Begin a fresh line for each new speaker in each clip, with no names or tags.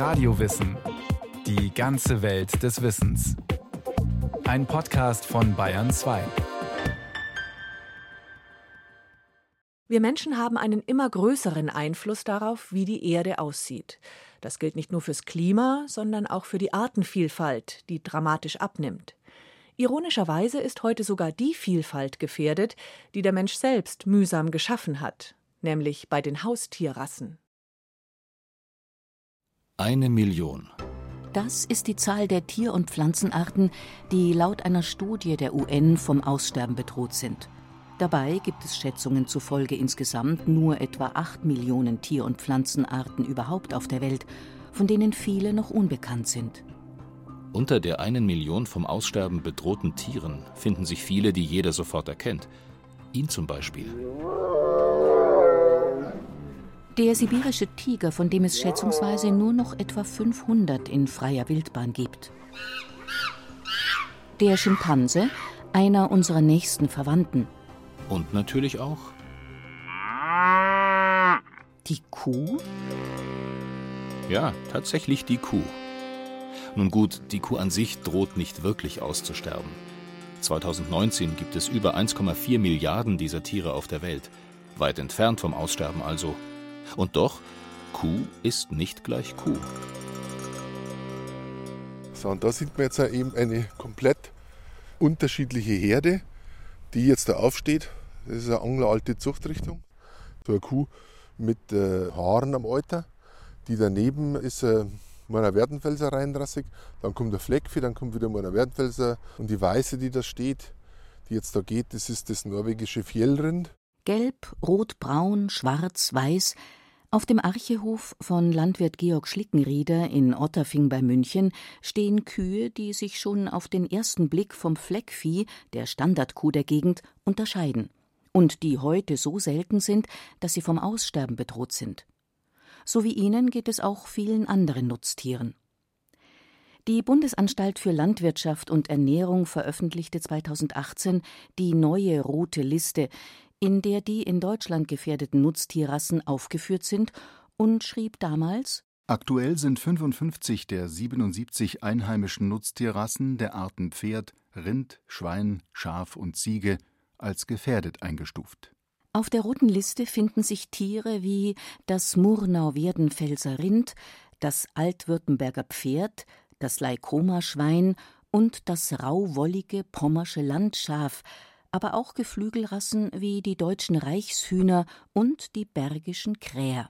Radiowissen. Die ganze Welt des Wissens. Ein Podcast von Bayern 2.
Wir Menschen haben einen immer größeren Einfluss darauf, wie die Erde aussieht. Das gilt nicht nur fürs Klima, sondern auch für die Artenvielfalt, die dramatisch abnimmt. Ironischerweise ist heute sogar die Vielfalt gefährdet, die der Mensch selbst mühsam geschaffen hat, nämlich bei den Haustierrassen.
Eine Million.
Das ist die Zahl der Tier- und Pflanzenarten, die laut einer Studie der UN vom Aussterben bedroht sind. Dabei gibt es Schätzungen zufolge insgesamt nur etwa 8 Millionen Tier- und Pflanzenarten überhaupt auf der Welt, von denen viele noch unbekannt sind.
Unter der einen Million vom Aussterben bedrohten Tieren finden sich viele, die jeder sofort erkennt. Ihn zum Beispiel.
Der sibirische Tiger, von dem es schätzungsweise nur noch etwa 500 in freier Wildbahn gibt. Der Schimpanse, einer unserer nächsten Verwandten.
Und natürlich auch
Die Kuh?
Ja, tatsächlich die Kuh. Nun gut, die Kuh an sich droht nicht wirklich auszusterben. 2019 gibt es über 1,4 Milliarden dieser Tiere auf der Welt. Weit entfernt vom Aussterben also. Und doch, Kuh ist nicht gleich Kuh.
So, und da sieht man jetzt eben eine komplett unterschiedliche Herde, die jetzt da aufsteht. Das ist eine angleralte Zuchtrichtung. So eine Kuh mit äh, Haaren am Alter. Die daneben ist äh, meiner Werdenfelser reinrassig. Dann kommt der Fleckvieh, dann kommt wieder meiner Werdenfelser. Und die Weiße, die da steht, die jetzt da geht, das ist das norwegische Fjellrind.
Gelb, rot, braun, schwarz, weiß. Auf dem Archehof von Landwirt Georg Schlickenrieder in Otterfing bei München stehen Kühe, die sich schon auf den ersten Blick vom Fleckvieh, der Standardkuh der Gegend, unterscheiden und die heute so selten sind, dass sie vom Aussterben bedroht sind. So wie ihnen geht es auch vielen anderen Nutztieren. Die Bundesanstalt für Landwirtschaft und Ernährung veröffentlichte 2018 die neue rote Liste, in der die in Deutschland gefährdeten Nutztierrassen aufgeführt sind, und schrieb damals
Aktuell sind 55 der 77 einheimischen Nutztierrassen der Arten Pferd, Rind, Schwein, Schaf und Ziege als gefährdet eingestuft.
Auf der roten Liste finden sich Tiere wie das Murnau-Werdenfelser Rind, das Altwürttemberger Pferd, das Leikoma-Schwein und das rauwollige Pommersche Landschaf, aber auch Geflügelrassen wie die deutschen Reichshühner und die bergischen Kräher.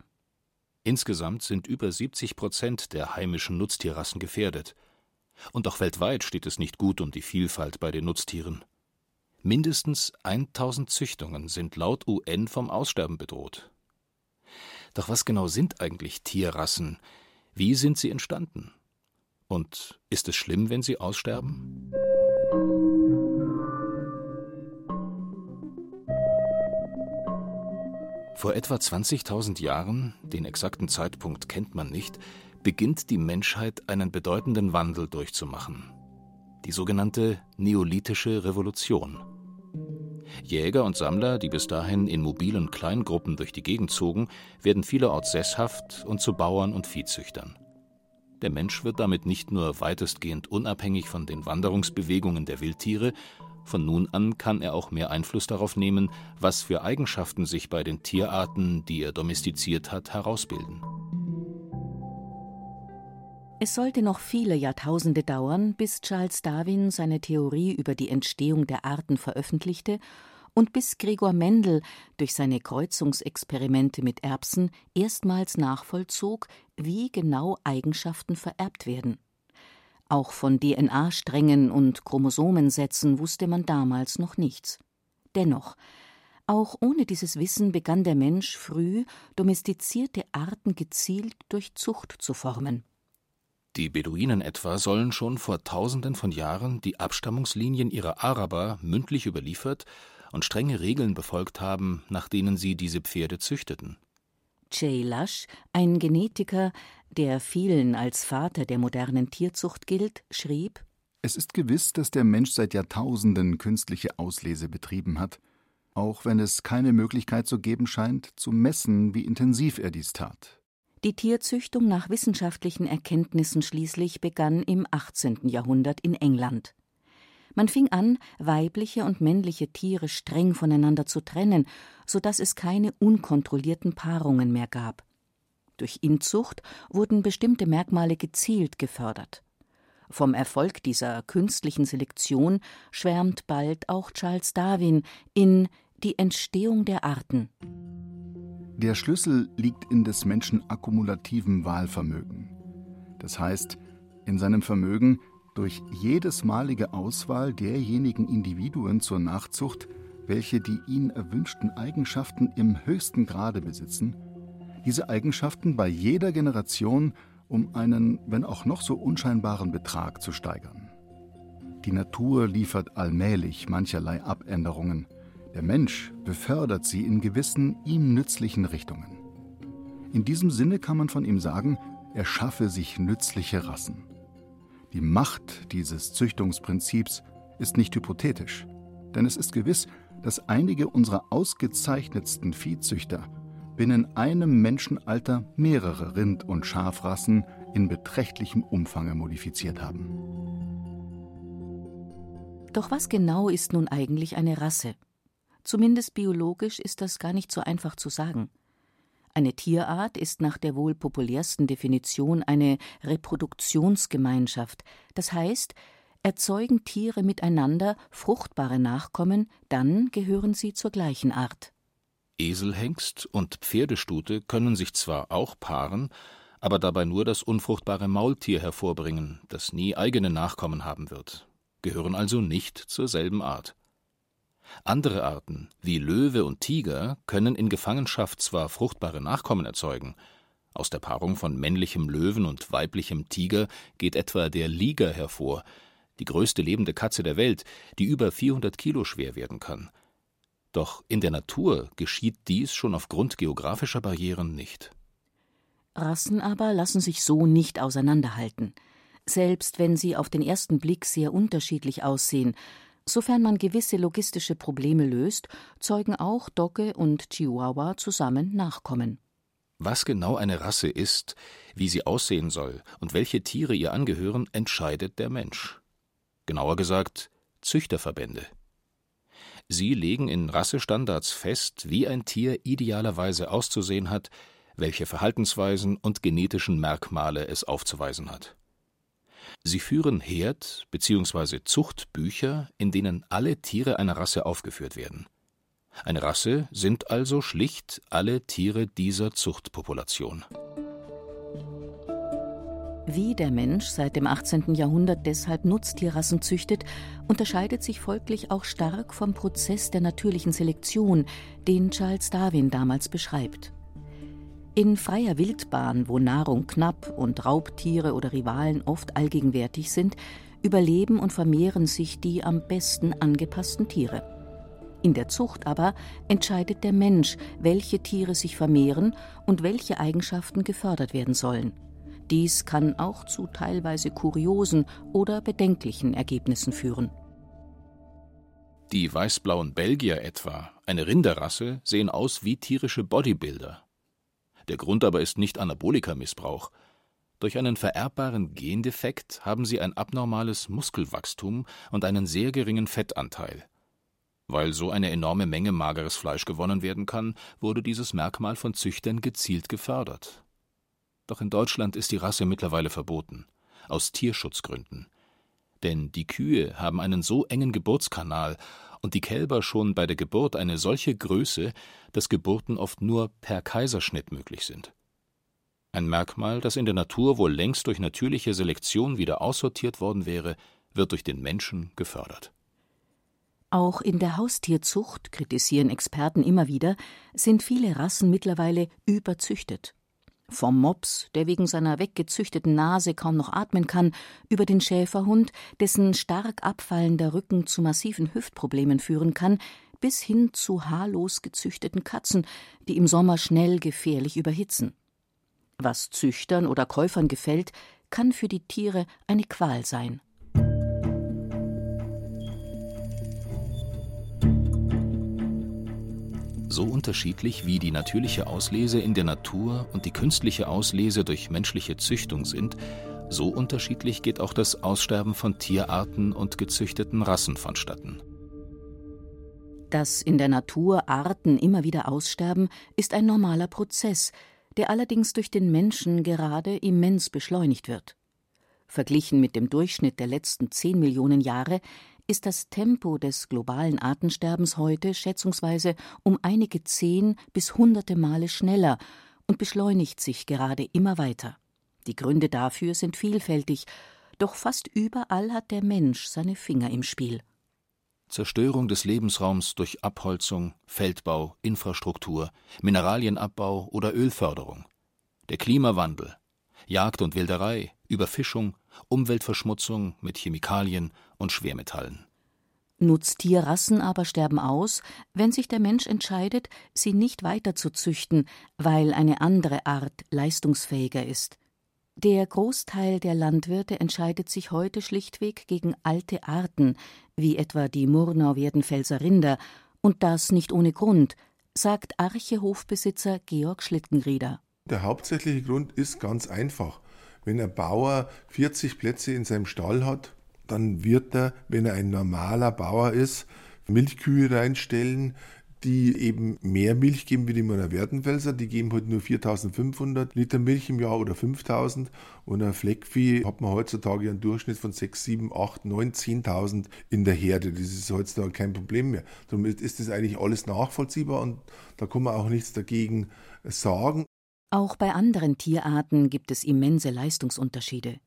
Insgesamt sind über 70 Prozent der heimischen Nutztierrassen gefährdet. Und auch weltweit steht es nicht gut um die Vielfalt bei den Nutztieren. Mindestens 1000 Züchtungen sind laut UN vom Aussterben bedroht. Doch was genau sind eigentlich Tierrassen? Wie sind sie entstanden? Und ist es schlimm, wenn sie aussterben? Vor etwa 20.000 Jahren, den exakten Zeitpunkt kennt man nicht, beginnt die Menschheit einen bedeutenden Wandel durchzumachen. Die sogenannte Neolithische Revolution. Jäger und Sammler, die bis dahin in mobilen Kleingruppen durch die Gegend zogen, werden vielerorts sesshaft und zu Bauern und Viehzüchtern. Der Mensch wird damit nicht nur weitestgehend unabhängig von den Wanderungsbewegungen der Wildtiere, von nun an kann er auch mehr Einfluss darauf nehmen, was für Eigenschaften sich bei den Tierarten, die er domestiziert hat, herausbilden.
Es sollte noch viele Jahrtausende dauern, bis Charles Darwin seine Theorie über die Entstehung der Arten veröffentlichte und bis Gregor Mendel durch seine Kreuzungsexperimente mit Erbsen erstmals nachvollzog, wie genau Eigenschaften vererbt werden. Auch von DNA-Strängen und Chromosomensätzen wusste man damals noch nichts. Dennoch, auch ohne dieses Wissen begann der Mensch früh, domestizierte Arten gezielt durch Zucht zu formen.
Die Beduinen etwa sollen schon vor Tausenden von Jahren die Abstammungslinien ihrer Araber mündlich überliefert und strenge Regeln befolgt haben, nach denen sie diese Pferde züchteten.
Jay Lush, ein Genetiker, der vielen als Vater der modernen Tierzucht gilt, schrieb
Es ist gewiss, dass der Mensch seit Jahrtausenden künstliche Auslese betrieben hat, auch wenn es keine Möglichkeit zu geben scheint, zu messen, wie intensiv er dies tat.
Die Tierzüchtung nach wissenschaftlichen Erkenntnissen schließlich begann im 18. Jahrhundert in England. Man fing an, weibliche und männliche Tiere streng voneinander zu trennen, so dass es keine unkontrollierten Paarungen mehr gab. Durch Inzucht wurden bestimmte Merkmale gezielt gefördert. Vom Erfolg dieser künstlichen Selektion schwärmt bald auch Charles Darwin in Die Entstehung der Arten.
Der Schlüssel liegt in des Menschen akkumulativem Wahlvermögen. Das heißt, in seinem Vermögen, durch jedesmalige Auswahl derjenigen Individuen zur Nachzucht, welche die ihn erwünschten Eigenschaften im höchsten Grade besitzen, diese Eigenschaften bei jeder Generation um einen, wenn auch noch so unscheinbaren Betrag zu steigern. Die Natur liefert allmählich mancherlei Abänderungen, der Mensch befördert sie in gewissen ihm nützlichen Richtungen. In diesem Sinne kann man von ihm sagen, er schaffe sich nützliche Rassen. Die Macht dieses Züchtungsprinzips ist nicht hypothetisch, denn es ist gewiss, dass einige unserer ausgezeichnetsten Viehzüchter binnen einem Menschenalter mehrere Rind- und Schafrassen in beträchtlichem Umfange modifiziert haben.
Doch was genau ist nun eigentlich eine Rasse? Zumindest biologisch ist das gar nicht so einfach zu sagen. Eine Tierart ist nach der wohl populärsten Definition eine Reproduktionsgemeinschaft, das heißt, erzeugen Tiere miteinander fruchtbare Nachkommen, dann gehören sie zur gleichen Art.
Eselhengst und Pferdestute können sich zwar auch paaren, aber dabei nur das unfruchtbare Maultier hervorbringen, das nie eigene Nachkommen haben wird, gehören also nicht zur selben Art. Andere Arten, wie Löwe und Tiger, können in Gefangenschaft zwar fruchtbare Nachkommen erzeugen, aus der Paarung von männlichem Löwen und weiblichem Tiger geht etwa der Liger hervor, die größte lebende Katze der Welt, die über 400 Kilo schwer werden kann. Doch in der Natur geschieht dies schon aufgrund geografischer Barrieren nicht.
Rassen aber lassen sich so nicht auseinanderhalten, selbst wenn sie auf den ersten Blick sehr unterschiedlich aussehen. Sofern man gewisse logistische Probleme löst, zeugen auch Dogge und Chihuahua zusammen Nachkommen.
Was genau eine Rasse ist, wie sie aussehen soll und welche Tiere ihr angehören, entscheidet der Mensch. Genauer gesagt, Züchterverbände. Sie legen in Rassestandards fest, wie ein Tier idealerweise auszusehen hat, welche Verhaltensweisen und genetischen Merkmale es aufzuweisen hat. Sie führen Herd- bzw. Zuchtbücher, in denen alle Tiere einer Rasse aufgeführt werden. Eine Rasse sind also schlicht alle Tiere dieser Zuchtpopulation.
Wie der Mensch seit dem 18. Jahrhundert deshalb Nutztierrassen züchtet, unterscheidet sich folglich auch stark vom Prozess der natürlichen Selektion, den Charles Darwin damals beschreibt. In freier Wildbahn, wo Nahrung knapp und Raubtiere oder Rivalen oft allgegenwärtig sind, überleben und vermehren sich die am besten angepassten Tiere. In der Zucht aber entscheidet der Mensch, welche Tiere sich vermehren und welche Eigenschaften gefördert werden sollen. Dies kann auch zu teilweise kuriosen oder bedenklichen Ergebnissen führen.
Die weißblauen Belgier etwa, eine Rinderrasse, sehen aus wie tierische Bodybuilder. Der Grund aber ist nicht Anabolika-Missbrauch. Durch einen vererbbaren Gendefekt haben sie ein abnormales Muskelwachstum und einen sehr geringen Fettanteil. Weil so eine enorme Menge mageres Fleisch gewonnen werden kann, wurde dieses Merkmal von Züchtern gezielt gefördert. Doch in Deutschland ist die Rasse mittlerweile verboten, aus Tierschutzgründen. Denn die Kühe haben einen so engen Geburtskanal und die Kälber schon bei der Geburt eine solche Größe, dass Geburten oft nur per Kaiserschnitt möglich sind. Ein Merkmal, das in der Natur wohl längst durch natürliche Selektion wieder aussortiert worden wäre, wird durch den Menschen gefördert.
Auch in der Haustierzucht, kritisieren Experten immer wieder, sind viele Rassen mittlerweile überzüchtet. Vom Mops, der wegen seiner weggezüchteten Nase kaum noch atmen kann, über den Schäferhund, dessen stark abfallender Rücken zu massiven Hüftproblemen führen kann, bis hin zu haarlos gezüchteten Katzen, die im Sommer schnell gefährlich überhitzen. Was Züchtern oder Käufern gefällt, kann für die Tiere eine Qual sein.
So unterschiedlich wie die natürliche Auslese in der Natur und die künstliche Auslese durch menschliche Züchtung sind, so unterschiedlich geht auch das Aussterben von Tierarten und gezüchteten Rassen vonstatten.
Dass in der Natur Arten immer wieder aussterben, ist ein normaler Prozess, der allerdings durch den Menschen gerade immens beschleunigt wird. Verglichen mit dem Durchschnitt der letzten zehn Millionen Jahre ist das Tempo des globalen Artensterbens heute schätzungsweise um einige zehn bis hunderte Male schneller und beschleunigt sich gerade immer weiter. Die Gründe dafür sind vielfältig, doch fast überall hat der Mensch seine Finger im Spiel.
Zerstörung des Lebensraums durch Abholzung, Feldbau, Infrastruktur, Mineralienabbau oder Ölförderung, der Klimawandel, Jagd und Wilderei, Überfischung, Umweltverschmutzung mit Chemikalien und Schwermetallen.
Nutztierrassen aber sterben aus, wenn sich der Mensch entscheidet, sie nicht weiter zu züchten, weil eine andere Art leistungsfähiger ist. Der Großteil der Landwirte entscheidet sich heute schlichtweg gegen alte Arten, wie etwa die Murnau-Werdenfelser Rinder, und das nicht ohne Grund, sagt Arche-Hofbesitzer Georg Schlittenrieder.
Der hauptsächliche Grund ist ganz einfach. Wenn ein Bauer 40 Plätze in seinem Stall hat, dann wird er, wenn er ein normaler Bauer ist, Milchkühe reinstellen, die eben mehr Milch geben wie die Mörner Werdenfelser. Die geben heute halt nur 4500 Liter Milch im Jahr oder 5000. Und ein Fleckvieh hat man heutzutage einen Durchschnitt von 6, 7, 8, 9, 10.000 in der Herde. Das ist heutzutage kein Problem mehr. Darum ist das eigentlich alles nachvollziehbar und da kann man auch nichts dagegen sagen.
Auch bei anderen Tierarten gibt es immense Leistungsunterschiede.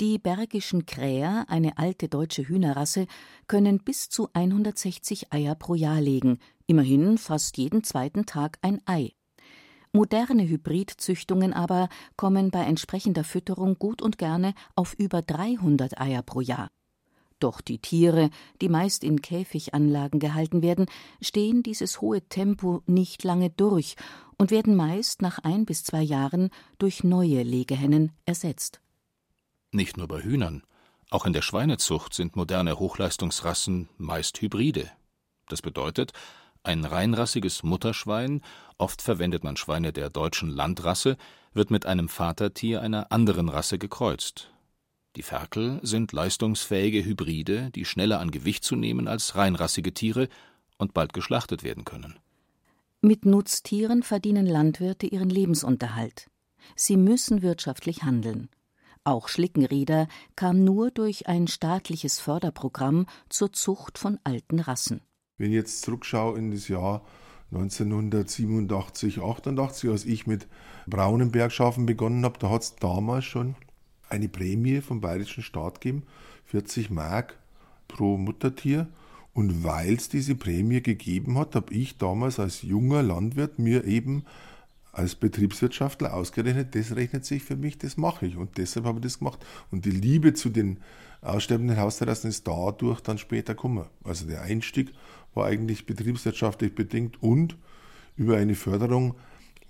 Die Bergischen Kräher, eine alte deutsche Hühnerrasse, können bis zu 160 Eier pro Jahr legen, immerhin fast jeden zweiten Tag ein Ei. Moderne Hybridzüchtungen aber kommen bei entsprechender Fütterung gut und gerne auf über 300 Eier pro Jahr. Doch die Tiere, die meist in Käfiganlagen gehalten werden, stehen dieses hohe Tempo nicht lange durch und werden meist nach ein bis zwei Jahren durch neue Legehennen ersetzt.
Nicht nur bei Hühnern, auch in der Schweinezucht sind moderne Hochleistungsrassen meist Hybride. Das bedeutet, ein reinrassiges Mutterschwein, oft verwendet man Schweine der deutschen Landrasse, wird mit einem Vatertier einer anderen Rasse gekreuzt. Die Ferkel sind leistungsfähige Hybride, die schneller an Gewicht zu nehmen als reinrassige Tiere und bald geschlachtet werden können.
Mit Nutztieren verdienen Landwirte ihren Lebensunterhalt. Sie müssen wirtschaftlich handeln. Auch Schlickenrieder kam nur durch ein staatliches Förderprogramm zur Zucht von alten Rassen.
Wenn ich jetzt zurückschaue in das Jahr 1987, 88, als ich mit braunen Bergschafen begonnen habe, da hat es damals schon eine Prämie vom bayerischen Staat gegeben, 40 Mark pro Muttertier. Und weil es diese Prämie gegeben hat, habe ich damals als junger Landwirt mir eben als Betriebswirtschaftler ausgerechnet, das rechnet sich für mich, das mache ich. Und deshalb habe ich das gemacht. Und die Liebe zu den aussterbenden Hausterrassen ist dadurch dann später gekommen. Also der Einstieg war eigentlich betriebswirtschaftlich bedingt und über eine Förderung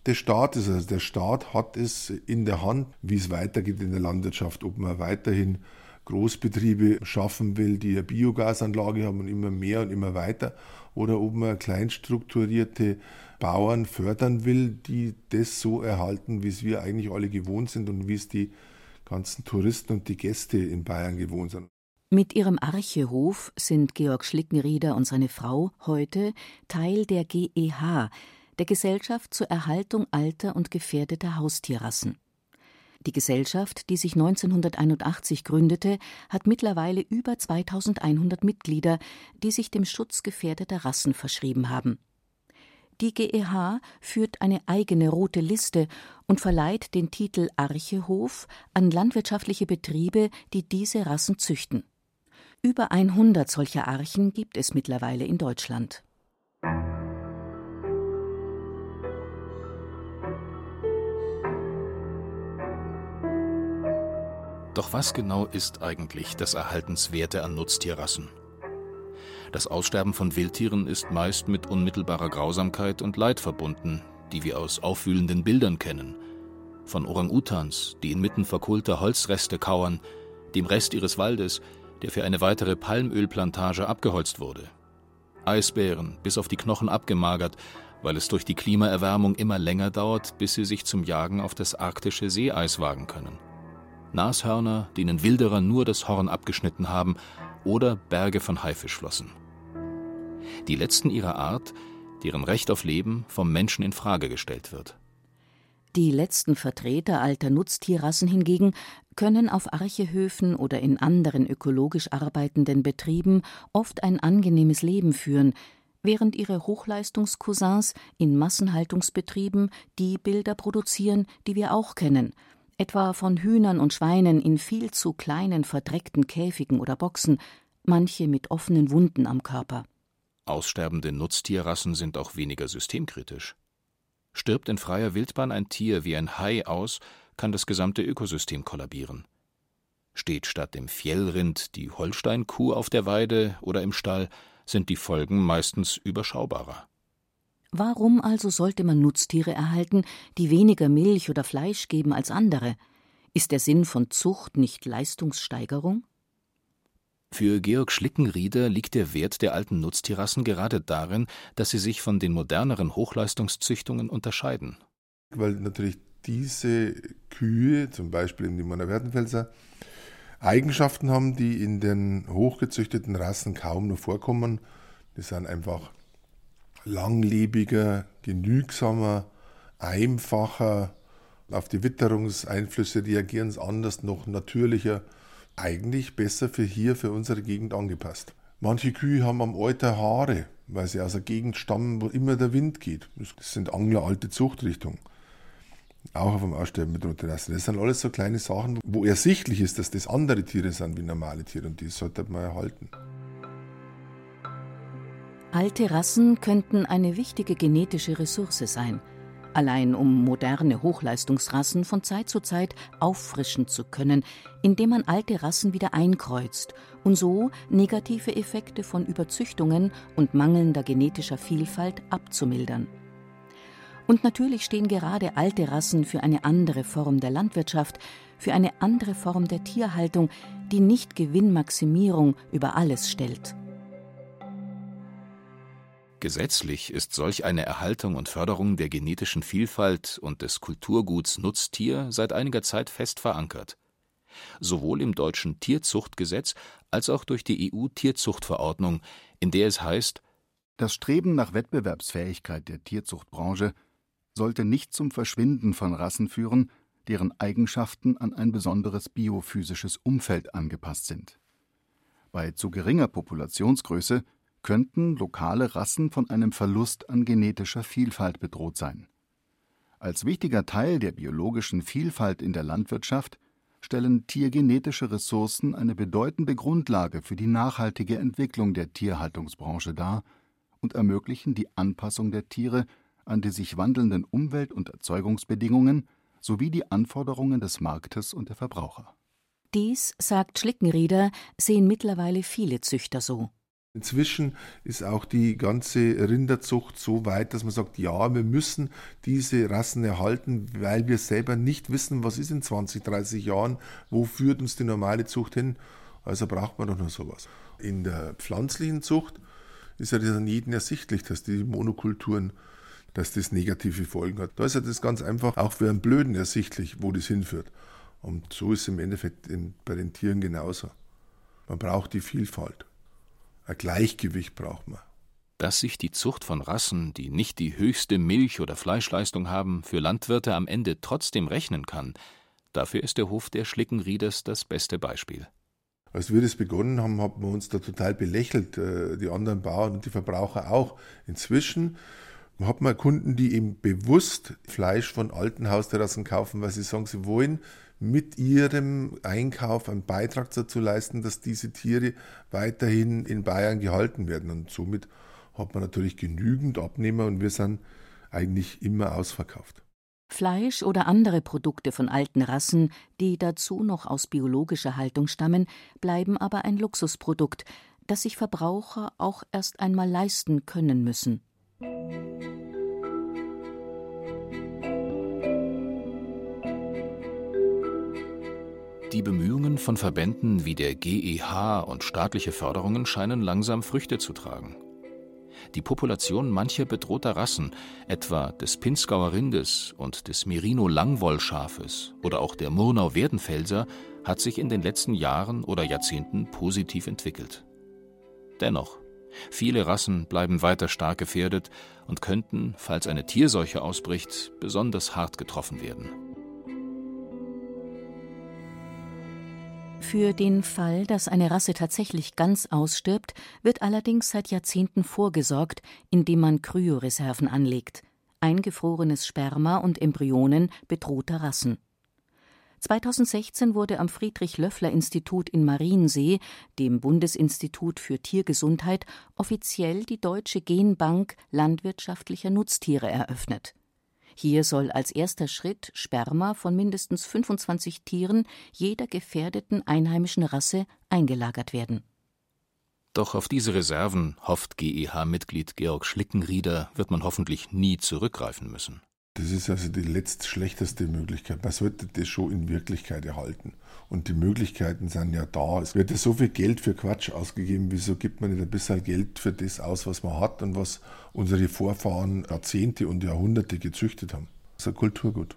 des Staates. Also der Staat hat es in der Hand, wie es weitergeht in der Landwirtschaft, ob man weiterhin Großbetriebe schaffen will, die eine Biogasanlage haben und immer mehr und immer weiter, oder ob man kleinstrukturierte Bauern fördern will, die das so erhalten, wie es wir eigentlich alle gewohnt sind und wie es die ganzen Touristen und die Gäste in Bayern gewohnt sind.
Mit ihrem Archehof sind Georg Schlickenrieder und seine Frau heute Teil der GEH, der Gesellschaft zur Erhaltung alter und gefährdeter Haustierrassen. Die Gesellschaft, die sich 1981 gründete, hat mittlerweile über 2100 Mitglieder, die sich dem Schutz gefährdeter Rassen verschrieben haben. Die GEH führt eine eigene rote Liste und verleiht den Titel Archehof an landwirtschaftliche Betriebe, die diese Rassen züchten. Über 100 solcher Archen gibt es mittlerweile in Deutschland.
Doch was genau ist eigentlich das Erhaltenswerte an Nutztierrassen? Das Aussterben von Wildtieren ist meist mit unmittelbarer Grausamkeit und Leid verbunden, die wir aus aufwühlenden Bildern kennen. Von Orang-Utans, die inmitten verkohlter Holzreste kauern, dem Rest ihres Waldes, der für eine weitere Palmölplantage abgeholzt wurde. Eisbären, bis auf die Knochen abgemagert, weil es durch die Klimaerwärmung immer länger dauert, bis sie sich zum Jagen auf das arktische Seeeis wagen können. Nashörner, denen Wilderer nur das Horn abgeschnitten haben, oder Berge von Haifischflossen. Die letzten ihrer Art, deren Recht auf Leben vom Menschen in Frage gestellt wird.
Die letzten Vertreter alter Nutztierrassen hingegen können auf Archehöfen oder in anderen ökologisch arbeitenden Betrieben oft ein angenehmes Leben führen, während ihre Hochleistungscousins in Massenhaltungsbetrieben die Bilder produzieren, die wir auch kennen, etwa von Hühnern und Schweinen in viel zu kleinen verdreckten Käfigen oder Boxen, manche mit offenen Wunden am Körper.
Aussterbende Nutztierrassen sind auch weniger systemkritisch. Stirbt in freier Wildbahn ein Tier wie ein Hai aus, kann das gesamte Ökosystem kollabieren. Steht statt dem Fjellrind die Holsteinkuh auf der Weide oder im Stall, sind die Folgen meistens überschaubarer.
Warum also sollte man Nutztiere erhalten, die weniger Milch oder Fleisch geben als andere? Ist der Sinn von Zucht nicht Leistungssteigerung?
Für Georg Schlickenrieder liegt der Wert der alten Nutztierrassen gerade darin, dass sie sich von den moderneren Hochleistungszüchtungen unterscheiden.
Weil natürlich diese Kühe, zum Beispiel in die Werdenfelser, Eigenschaften haben, die in den hochgezüchteten Rassen kaum noch vorkommen. Die sind einfach langlebiger, genügsamer, einfacher, auf die Witterungseinflüsse reagieren anders, noch natürlicher, eigentlich besser für hier, für unsere Gegend angepasst. Manche Kühe haben am Alter Haare, weil sie aus einer Gegend stammen, wo immer der Wind geht. Das sind Angler alte Zuchtrichtung. Auch auf dem Aussterben bedrohte Rassen. Das sind alles so kleine Sachen, wo ersichtlich ist, dass das andere Tiere sind wie normale Tiere und die sollte man erhalten.
Alte Rassen könnten eine wichtige genetische Ressource sein, allein um moderne Hochleistungsrassen von Zeit zu Zeit auffrischen zu können, indem man alte Rassen wieder einkreuzt und so negative Effekte von Überzüchtungen und mangelnder genetischer Vielfalt abzumildern. Und natürlich stehen gerade alte Rassen für eine andere Form der Landwirtschaft, für eine andere Form der Tierhaltung, die nicht Gewinnmaximierung über alles stellt.
Gesetzlich ist solch eine Erhaltung und Förderung der genetischen Vielfalt und des Kulturguts Nutztier seit einiger Zeit fest verankert. Sowohl im deutschen Tierzuchtgesetz als auch durch die EU-Tierzuchtverordnung, in der es heißt,
das Streben nach Wettbewerbsfähigkeit der Tierzuchtbranche sollte nicht zum Verschwinden von Rassen führen, deren Eigenschaften an ein besonderes biophysisches Umfeld angepasst sind. Bei zu geringer Populationsgröße könnten lokale Rassen von einem Verlust an genetischer Vielfalt bedroht sein. Als wichtiger Teil der biologischen Vielfalt in der Landwirtschaft stellen tiergenetische Ressourcen eine bedeutende Grundlage für die nachhaltige Entwicklung der Tierhaltungsbranche dar und ermöglichen die Anpassung der Tiere an die sich wandelnden Umwelt- und Erzeugungsbedingungen sowie die Anforderungen des Marktes und der Verbraucher.
Dies, sagt Schlickenrieder, sehen mittlerweile viele Züchter so.
Inzwischen ist auch die ganze Rinderzucht so weit, dass man sagt, ja, wir müssen diese Rassen erhalten, weil wir selber nicht wissen, was ist in 20, 30 Jahren, wo führt uns die normale Zucht hin. Also braucht man doch noch sowas. In der pflanzlichen Zucht ist ja dann jedem ersichtlich, dass die Monokulturen dass das negative Folgen hat. Da ist ja das ganz einfach auch für einen Blöden ersichtlich, wo das hinführt. Und so ist es im Endeffekt bei den Tieren genauso. Man braucht die Vielfalt. Ein Gleichgewicht braucht man.
Dass sich die Zucht von Rassen, die nicht die höchste Milch- oder Fleischleistung haben, für Landwirte am Ende trotzdem rechnen kann, dafür ist der Hof der Schlickenrieders das beste Beispiel.
Als wir das begonnen haben, haben wir uns da total belächelt, äh, die anderen Bauern und die Verbraucher auch. Inzwischen hat man Kunden, die eben bewusst Fleisch von alten Hausterrassen kaufen, weil sie sagen, sie wollen mit ihrem Einkauf einen Beitrag dazu leisten, dass diese Tiere weiterhin in Bayern gehalten werden. Und somit hat man natürlich genügend Abnehmer und wir sind eigentlich immer ausverkauft.
Fleisch oder andere Produkte von alten Rassen, die dazu noch aus biologischer Haltung stammen, bleiben aber ein Luxusprodukt, das sich Verbraucher auch erst einmal leisten können müssen.
Die Bemühungen von Verbänden wie der GEH und staatliche Förderungen scheinen langsam Früchte zu tragen. Die Population mancher bedrohter Rassen, etwa des Pinzgauer Rindes und des Merino-Langwollschafes oder auch der Murnau-Werdenfelser, hat sich in den letzten Jahren oder Jahrzehnten positiv entwickelt. Dennoch, viele Rassen bleiben weiter stark gefährdet und könnten, falls eine Tierseuche ausbricht, besonders hart getroffen werden.
Für den Fall, dass eine Rasse tatsächlich ganz ausstirbt, wird allerdings seit Jahrzehnten vorgesorgt, indem man Kryoreserven anlegt eingefrorenes Sperma und Embryonen bedrohter Rassen. 2016 wurde am Friedrich-Löffler-Institut in Mariensee, dem Bundesinstitut für Tiergesundheit, offiziell die Deutsche Genbank landwirtschaftlicher Nutztiere eröffnet hier soll als erster Schritt Sperma von mindestens 25 Tieren jeder gefährdeten einheimischen Rasse eingelagert werden.
Doch auf diese Reserven, hofft GEH-Mitglied Georg Schlickenrieder, wird man hoffentlich nie zurückgreifen müssen.
Das ist also die letztschlechteste Möglichkeit. Man sollte das schon in Wirklichkeit erhalten. Und die Möglichkeiten sind ja da. Es wird ja so viel Geld für Quatsch ausgegeben. Wieso gibt man nicht ein bisschen Geld für das aus, was man hat und was unsere Vorfahren Jahrzehnte und Jahrhunderte gezüchtet haben? Das ist ein Kulturgut.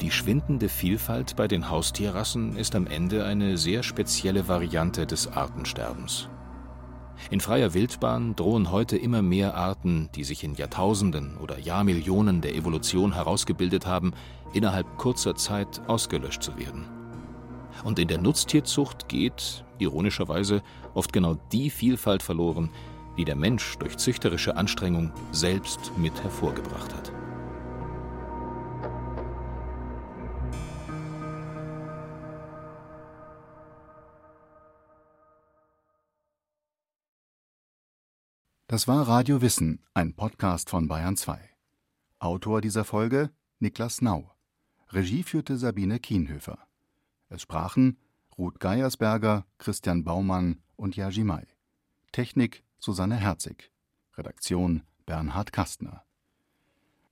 Die schwindende Vielfalt bei den Haustierrassen ist am Ende eine sehr spezielle Variante des Artensterbens. In freier Wildbahn drohen heute immer mehr Arten, die sich in Jahrtausenden oder Jahrmillionen der Evolution herausgebildet haben, innerhalb kurzer Zeit ausgelöscht zu werden. Und in der Nutztierzucht geht, ironischerweise, oft genau die Vielfalt verloren, die der Mensch durch züchterische Anstrengung selbst mit hervorgebracht hat.
Das war Radio Wissen, ein Podcast von Bayern 2. Autor dieser Folge Niklas Nau. Regie führte Sabine Kienhöfer. Es sprachen Ruth Geiersberger, Christian Baumann und Yaji Mai. Technik Susanne Herzig. Redaktion Bernhard Kastner.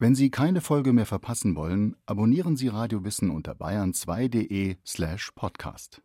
Wenn Sie keine Folge mehr verpassen wollen, abonnieren Sie Radio Wissen unter bayern2.de slash podcast.